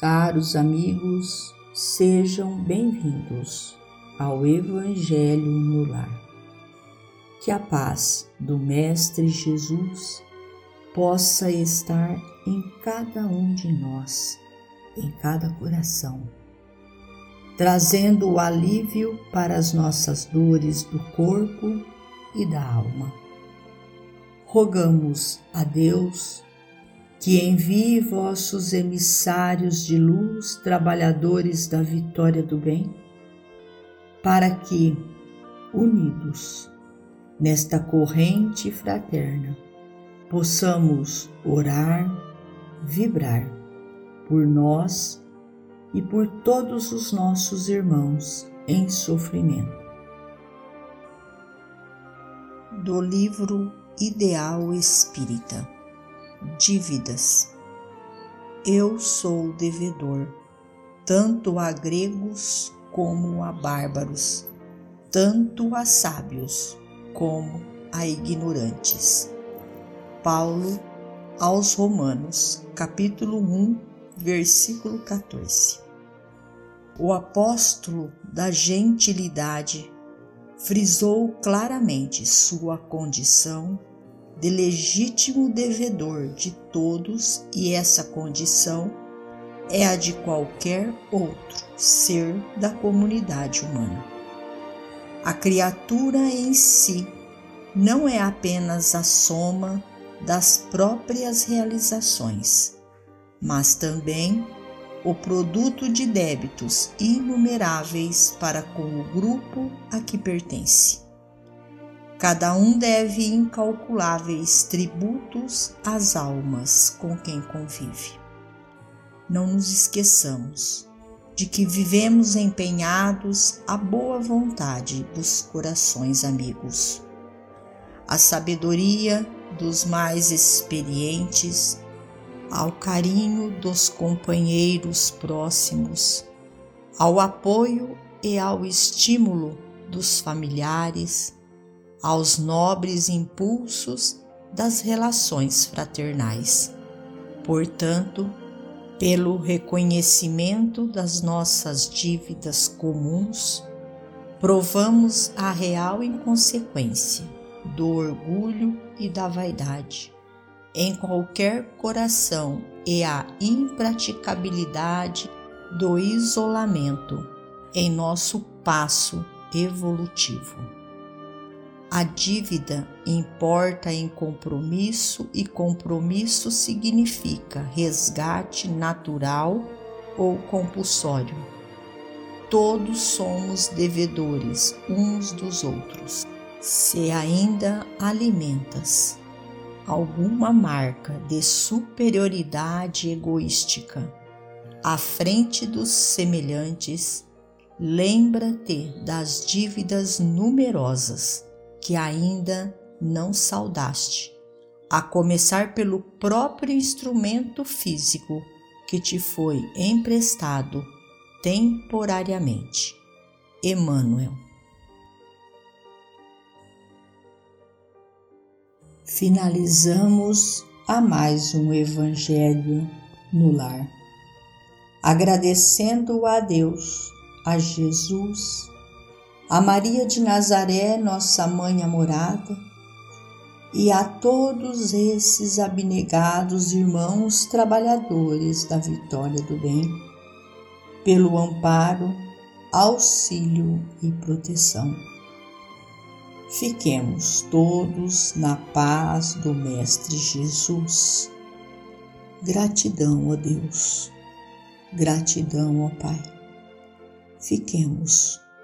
Caros amigos, sejam bem-vindos ao Evangelho no Lar. Que a paz do Mestre Jesus possa estar em cada um de nós, em cada coração, trazendo o alívio para as nossas dores do corpo e da alma. Rogamos a Deus que envie vossos emissários de luz, trabalhadores da vitória do bem, para que, unidos nesta corrente fraterna, possamos orar, vibrar por nós e por todos os nossos irmãos em sofrimento. Do livro Ideal Espírita dívidas. Eu sou devedor, tanto a gregos como a bárbaros, tanto a sábios como a ignorantes. Paulo aos Romanos, capítulo 1, versículo 14. O apóstolo da gentilidade frisou claramente sua condição de legítimo devedor de todos, e essa condição é a de qualquer outro ser da comunidade humana. A criatura em si não é apenas a soma das próprias realizações, mas também o produto de débitos inumeráveis para com o grupo a que pertence. Cada um deve incalculáveis tributos às almas com quem convive. Não nos esqueçamos de que vivemos empenhados à boa vontade dos corações amigos. A sabedoria dos mais experientes, ao carinho dos companheiros próximos, ao apoio e ao estímulo dos familiares, aos nobres impulsos das relações fraternais. Portanto, pelo reconhecimento das nossas dívidas comuns, provamos a real inconsequência do orgulho e da vaidade em qualquer coração e a impraticabilidade do isolamento em nosso passo evolutivo. A dívida importa em compromisso e compromisso significa resgate natural ou compulsório. Todos somos devedores uns dos outros. Se ainda alimentas alguma marca de superioridade egoística à frente dos semelhantes, lembra-te das dívidas numerosas que ainda não saudaste, a começar pelo próprio instrumento físico que te foi emprestado temporariamente. Emmanuel. Finalizamos a mais um Evangelho no Lar, agradecendo a Deus, a Jesus, a Maria de Nazaré, nossa mãe amorada, e a todos esses abnegados irmãos trabalhadores da vitória do bem, pelo amparo, auxílio e proteção. Fiquemos todos na paz do Mestre Jesus. Gratidão, ó Deus, gratidão, ó Pai. Fiquemos